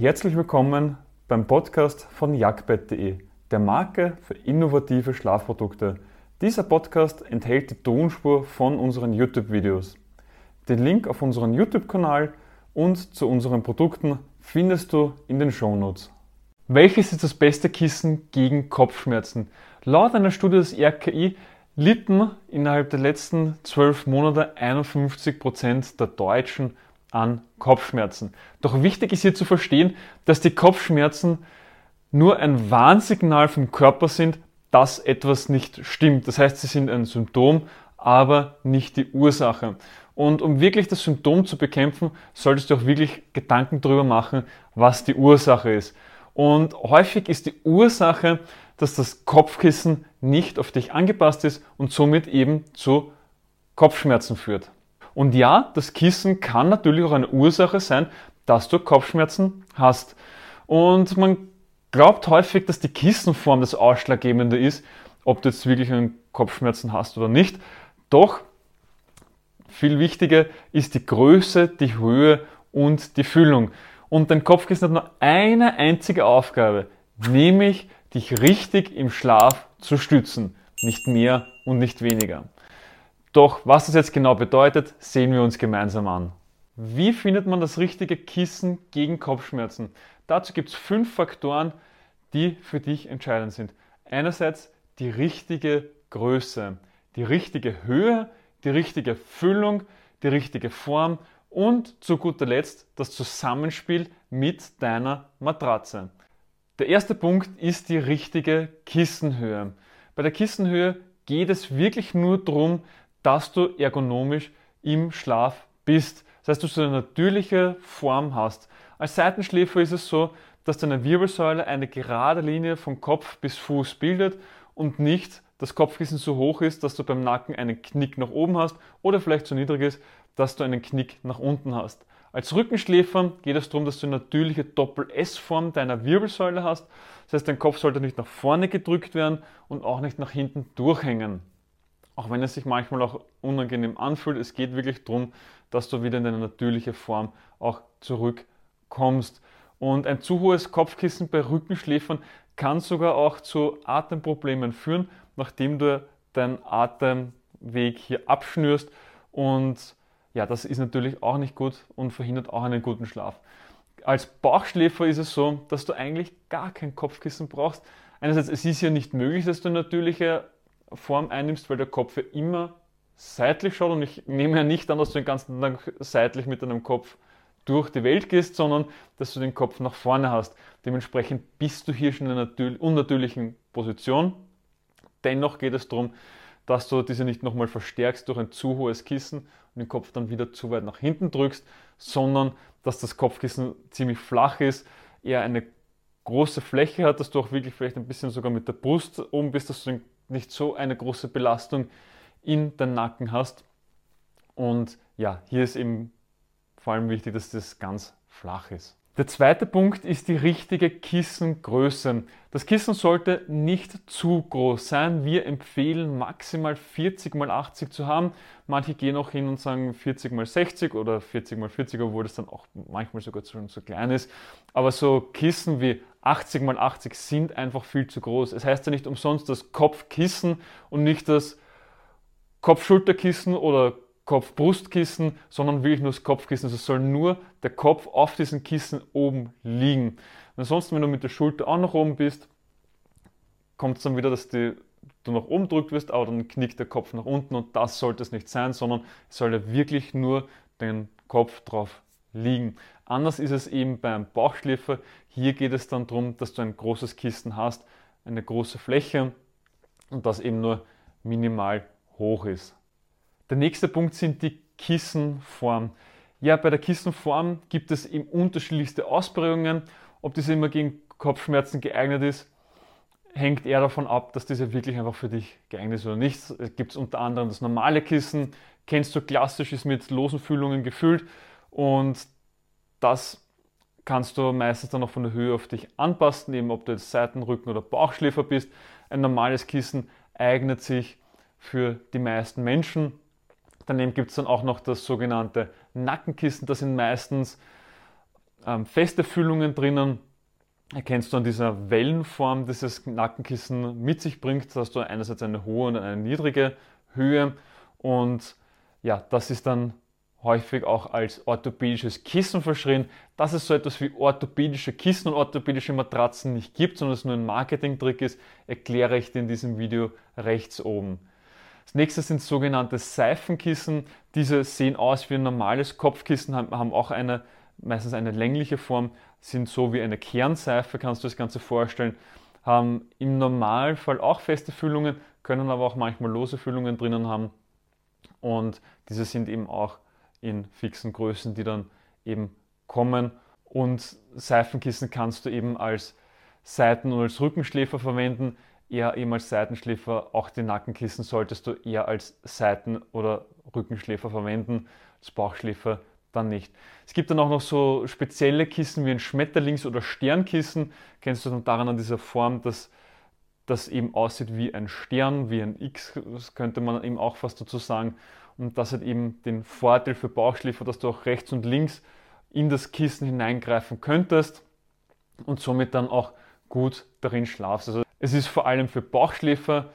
Herzlich willkommen beim Podcast von jagdbett.de, der Marke für innovative Schlafprodukte. Dieser Podcast enthält die Tonspur von unseren YouTube-Videos. Den Link auf unseren YouTube-Kanal und zu unseren Produkten findest du in den Shownotes. Welches ist das beste Kissen gegen Kopfschmerzen? Laut einer Studie des RKI litten innerhalb der letzten zwölf Monate 51 Prozent der Deutschen an Kopfschmerzen. Doch wichtig ist hier zu verstehen, dass die Kopfschmerzen nur ein Warnsignal vom Körper sind, dass etwas nicht stimmt. Das heißt, sie sind ein Symptom, aber nicht die Ursache. Und um wirklich das Symptom zu bekämpfen, solltest du auch wirklich Gedanken darüber machen, was die Ursache ist. Und häufig ist die Ursache, dass das Kopfkissen nicht auf dich angepasst ist und somit eben zu Kopfschmerzen führt. Und ja, das Kissen kann natürlich auch eine Ursache sein, dass du Kopfschmerzen hast. Und man glaubt häufig, dass die Kissenform das Ausschlaggebende ist, ob du jetzt wirklich einen Kopfschmerzen hast oder nicht. Doch viel wichtiger ist die Größe, die Höhe und die Füllung. Und dein Kopfkissen hat nur eine einzige Aufgabe, nämlich dich richtig im Schlaf zu stützen. Nicht mehr und nicht weniger. Doch was das jetzt genau bedeutet, sehen wir uns gemeinsam an. Wie findet man das richtige Kissen gegen Kopfschmerzen? Dazu gibt es fünf Faktoren, die für dich entscheidend sind. Einerseits die richtige Größe, die richtige Höhe, die richtige Füllung, die richtige Form und zu guter Letzt das Zusammenspiel mit deiner Matratze. Der erste Punkt ist die richtige Kissenhöhe. Bei der Kissenhöhe geht es wirklich nur darum, dass du ergonomisch im Schlaf bist. Das heißt, dass du eine natürliche Form hast. Als Seitenschläfer ist es so, dass deine Wirbelsäule eine gerade Linie von Kopf bis Fuß bildet und nicht das Kopfkissen so hoch ist, dass du beim Nacken einen Knick nach oben hast oder vielleicht so niedrig ist, dass du einen Knick nach unten hast. Als Rückenschläfer geht es darum, dass du eine natürliche Doppel-S-Form deiner Wirbelsäule hast. Das heißt, dein Kopf sollte nicht nach vorne gedrückt werden und auch nicht nach hinten durchhängen auch wenn es sich manchmal auch unangenehm anfühlt, es geht wirklich darum, dass du wieder in deine natürliche Form auch zurückkommst. Und ein zu hohes Kopfkissen bei Rückenschläfern kann sogar auch zu Atemproblemen führen, nachdem du deinen Atemweg hier abschnürst. Und ja, das ist natürlich auch nicht gut und verhindert auch einen guten Schlaf. Als Bauchschläfer ist es so, dass du eigentlich gar kein Kopfkissen brauchst. Einerseits, es ist ja nicht möglich, dass du natürliche Form einnimmst, weil der Kopf ja immer seitlich schaut und ich nehme ja nicht an, dass du den ganzen Tag seitlich mit deinem Kopf durch die Welt gehst, sondern dass du den Kopf nach vorne hast. Dementsprechend bist du hier schon in einer unnatürlichen Position. Dennoch geht es darum, dass du diese nicht nochmal verstärkst durch ein zu hohes Kissen und den Kopf dann wieder zu weit nach hinten drückst, sondern dass das Kopfkissen ziemlich flach ist, eher eine große Fläche hat, dass du auch wirklich vielleicht ein bisschen sogar mit der Brust oben bist, dass du den nicht so eine große Belastung in den Nacken hast. Und ja, hier ist eben vor allem wichtig, dass das ganz flach ist. Der zweite Punkt ist die richtige Kissengröße. Das Kissen sollte nicht zu groß sein. Wir empfehlen maximal 40 x 80 zu haben. Manche gehen auch hin und sagen 40 x 60 oder 40 x 40, obwohl das dann auch manchmal sogar schon zu klein ist. Aber so Kissen wie 80 x 80 sind einfach viel zu groß. Es heißt ja nicht umsonst das Kopfkissen und nicht das Kopfschulterkissen oder Kopf-Brustkissen, sondern wirklich nur das Kopfkissen. Also es soll nur der Kopf auf diesem Kissen oben liegen. Und ansonsten, wenn du mit der Schulter auch nach oben bist, kommt es dann wieder, dass die, du nach oben drückt wirst, aber dann knickt der Kopf nach unten und das sollte es nicht sein, sondern es soll ja wirklich nur den Kopf drauf liegen. Anders ist es eben beim Bauchschläfer. Hier geht es dann darum, dass du ein großes Kissen hast, eine große Fläche und das eben nur minimal hoch ist. Der nächste Punkt sind die Kissenform. Ja, bei der Kissenform gibt es eben unterschiedlichste Ausprägungen. Ob diese immer gegen Kopfschmerzen geeignet ist, hängt eher davon ab, dass diese wirklich einfach für dich geeignet ist oder nicht. Es gibt unter anderem das normale Kissen, kennst du klassisch, ist mit losen Füllungen gefüllt und das kannst du meistens dann auch von der Höhe auf dich anpassen, eben ob du jetzt Seiten, Rücken oder Bauchschläfer bist. Ein normales Kissen eignet sich für die meisten Menschen. Daneben gibt es dann auch noch das sogenannte Nackenkissen. Das sind meistens ähm, feste Füllungen drinnen. Erkennst du an dieser Wellenform, die das Nackenkissen mit sich bringt, dass du einerseits eine hohe und eine niedrige Höhe und ja, das ist dann häufig auch als orthopädisches Kissen verschrien. Dass es so etwas wie orthopädische Kissen und orthopädische Matratzen nicht gibt, sondern es nur ein Marketingtrick ist, erkläre ich dir in diesem Video rechts oben. Das nächste sind sogenannte Seifenkissen. Diese sehen aus wie ein normales Kopfkissen, haben auch eine, meistens eine längliche Form, sind so wie eine Kernseife, kannst du das Ganze vorstellen. Haben im Normalfall auch feste Füllungen, können aber auch manchmal lose Füllungen drinnen haben. Und diese sind eben auch in fixen Größen, die dann eben kommen. Und Seifenkissen kannst du eben als Seiten- und als Rückenschläfer verwenden, eher eben als Seitenschläfer. Auch die Nackenkissen solltest du eher als Seiten- oder Rückenschläfer verwenden, als Bauchschläfer dann nicht. Es gibt dann auch noch so spezielle Kissen wie ein Schmetterlings- oder Sternkissen. Kennst du dann daran an dieser Form, dass das eben aussieht wie ein Stern, wie ein X, das könnte man eben auch fast dazu sagen. Und das hat eben den Vorteil für Bauchschläfer, dass du auch rechts und links in das Kissen hineingreifen könntest und somit dann auch gut darin schlafst. Also es ist vor allem für Bauchschläfer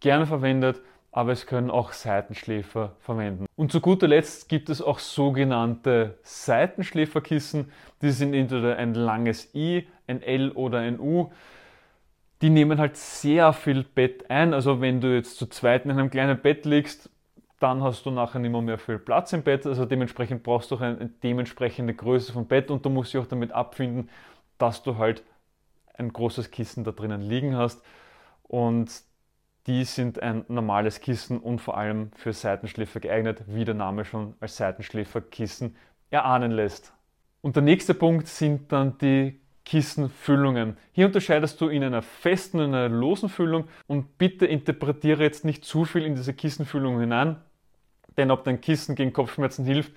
gerne verwendet, aber es können auch Seitenschläfer verwenden. Und zu guter Letzt gibt es auch sogenannte Seitenschläferkissen. Die sind entweder ein langes I, ein L oder ein U. Die nehmen halt sehr viel Bett ein. Also wenn du jetzt zu zweit in einem kleinen Bett liegst, dann hast du nachher nicht mehr, mehr viel Platz im Bett. Also dementsprechend brauchst du auch eine dementsprechende Größe vom Bett und du musst dich auch damit abfinden, dass du halt ein großes Kissen da drinnen liegen hast. Und die sind ein normales Kissen und vor allem für Seitenschläfer geeignet, wie der Name schon als Seitenschläferkissen erahnen lässt. Und der nächste Punkt sind dann die Kissenfüllungen. Hier unterscheidest du in einer festen und einer losen Füllung und bitte interpretiere jetzt nicht zu viel in diese Kissenfüllung hinein, denn ob dein Kissen gegen Kopfschmerzen hilft,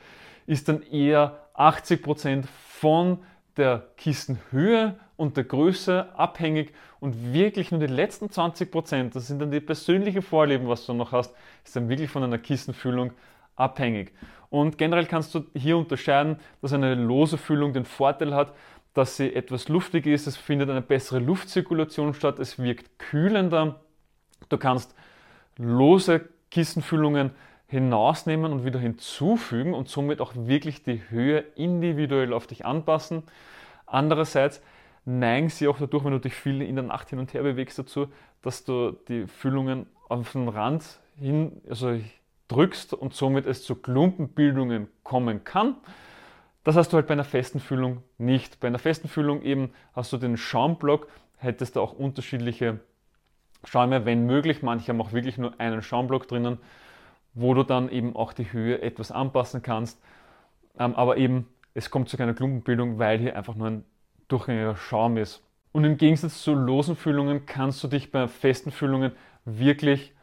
ist dann eher 80% von der Kissenhöhe und der Größe abhängig und wirklich nur die letzten 20%, das sind dann die persönlichen Vorlieben, was du noch hast, ist dann wirklich von einer Kissenfüllung abhängig. Und generell kannst du hier unterscheiden, dass eine lose Füllung den Vorteil hat, dass sie etwas luftig ist, es findet eine bessere Luftzirkulation statt, es wirkt kühlender. Du kannst lose Kissenfüllungen hinausnehmen und wieder hinzufügen und somit auch wirklich die Höhe individuell auf dich anpassen. Andererseits neigen sie auch dadurch, wenn du dich viel in der Nacht hin und her bewegst, dazu, dass du die Füllungen auf den Rand hin also drückst und somit es zu Klumpenbildungen kommen kann. Das hast du halt bei einer festen Füllung nicht. Bei einer festen Füllung eben hast du den Schaumblock, hättest du auch unterschiedliche Schäume, wenn möglich. Manche haben auch wirklich nur einen Schaumblock drinnen wo du dann eben auch die Höhe etwas anpassen kannst. Ähm, aber eben, es kommt zu keiner Klumpenbildung, weil hier einfach nur ein durchgängiger Schaum ist. Und im Gegensatz zu losen Füllungen kannst du dich bei festen Füllungen wirklich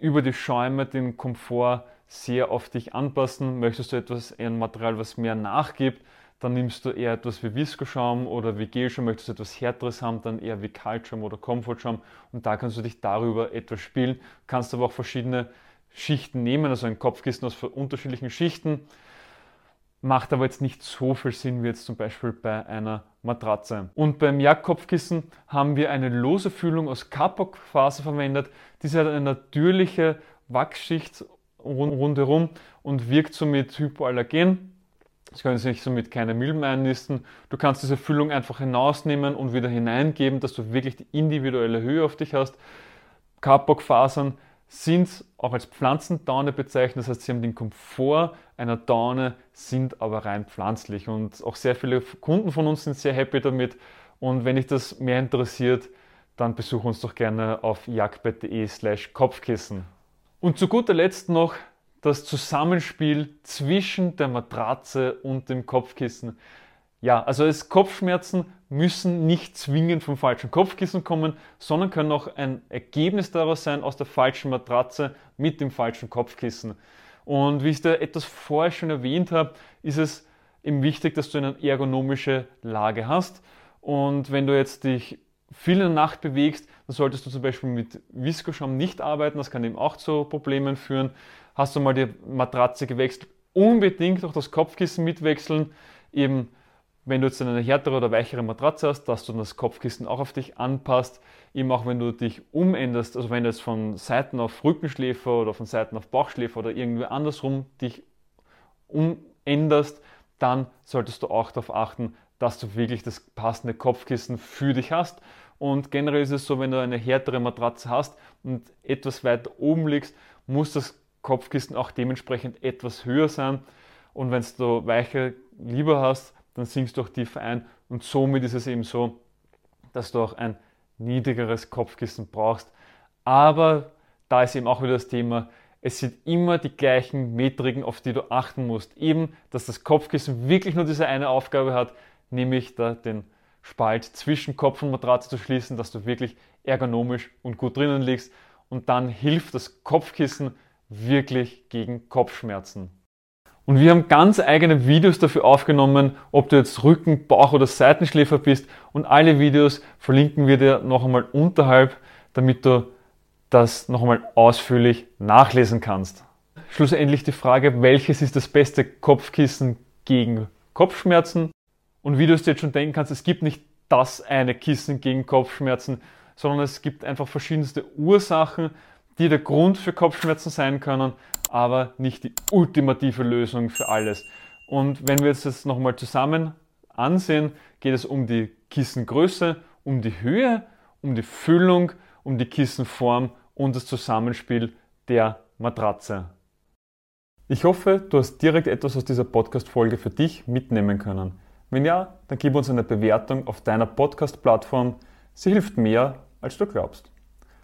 über die Schäume, den Komfort sehr auf dich anpassen. Möchtest du etwas, ein Material, was mehr nachgibt, dann nimmst du eher etwas wie Viskoschaum oder wie Gelschaum. Möchtest du etwas härteres haben, dann eher wie Kaltschaum oder Komfortschaum. Und da kannst du dich darüber etwas spielen. Kannst aber auch verschiedene Schichten nehmen, also ein Kopfkissen aus unterschiedlichen Schichten. Macht aber jetzt nicht so viel Sinn wie jetzt zum Beispiel bei einer Matratze. Und beim Jagdkopfkissen haben wir eine lose Füllung aus Kapok-Faser verwendet. Diese hat eine natürliche Wachsschicht rundherum und wirkt somit hypoallergen. Das können sich somit keine Milben einnisten. Du kannst diese Füllung einfach hinausnehmen und wieder hineingeben, dass du wirklich die individuelle Höhe auf dich hast. Kapok-Fasern sind auch als Pflanzendaune bezeichnet. Das heißt, sie haben den Komfort einer Daune, sind aber rein pflanzlich. Und auch sehr viele Kunden von uns sind sehr happy damit. Und wenn dich das mehr interessiert, dann besuch uns doch gerne auf jagdbett.de slash Kopfkissen. Und zu guter Letzt noch das Zusammenspiel zwischen der Matratze und dem Kopfkissen. Ja, also es Kopfschmerzen müssen nicht zwingend vom falschen Kopfkissen kommen, sondern können auch ein Ergebnis daraus sein aus der falschen Matratze mit dem falschen Kopfkissen. Und wie ich da etwas vorher schon erwähnt habe, ist es eben wichtig, dass du eine ergonomische Lage hast. Und wenn du jetzt dich viel in der Nacht bewegst, dann solltest du zum Beispiel mit Viskoschaum nicht arbeiten. Das kann eben auch zu Problemen führen. Hast du mal die Matratze gewechselt, unbedingt auch das Kopfkissen mitwechseln. Eben wenn du jetzt eine härtere oder weichere Matratze hast, dass du das Kopfkissen auch auf dich anpasst. Eben auch wenn du dich umänderst, also wenn du jetzt von Seiten auf Rückenschläfer oder von Seiten auf Bauchschläfer oder irgendwie andersrum dich umänderst, dann solltest du auch darauf achten, dass du wirklich das passende Kopfkissen für dich hast. Und generell ist es so, wenn du eine härtere Matratze hast und etwas weiter oben liegst, muss das Kopfkissen auch dementsprechend etwas höher sein. Und wenn du weicher lieber hast, dann sinkst du auch tiefer ein. Und somit ist es eben so, dass du auch ein niedrigeres Kopfkissen brauchst. Aber da ist eben auch wieder das Thema, es sind immer die gleichen Metriken, auf die du achten musst. Eben, dass das Kopfkissen wirklich nur diese eine Aufgabe hat, nämlich da den Spalt zwischen Kopf und Matratze zu schließen, dass du wirklich ergonomisch und gut drinnen liegst. Und dann hilft das Kopfkissen wirklich gegen Kopfschmerzen. Und wir haben ganz eigene Videos dafür aufgenommen, ob du jetzt Rücken, Bauch oder Seitenschläfer bist. Und alle Videos verlinken wir dir noch einmal unterhalb, damit du das noch einmal ausführlich nachlesen kannst. Schlussendlich die Frage, welches ist das beste Kopfkissen gegen Kopfschmerzen? Und wie du es dir jetzt schon denken kannst, es gibt nicht das eine Kissen gegen Kopfschmerzen, sondern es gibt einfach verschiedenste Ursachen, die der Grund für Kopfschmerzen sein können, aber nicht die ultimative Lösung für alles. Und wenn wir jetzt das nochmal zusammen ansehen, geht es um die Kissengröße, um die Höhe, um die Füllung, um die Kissenform und das Zusammenspiel der Matratze. Ich hoffe, du hast direkt etwas aus dieser Podcast-Folge für dich mitnehmen können. Wenn ja, dann gib uns eine Bewertung auf deiner Podcast-Plattform. Sie hilft mehr, als du glaubst.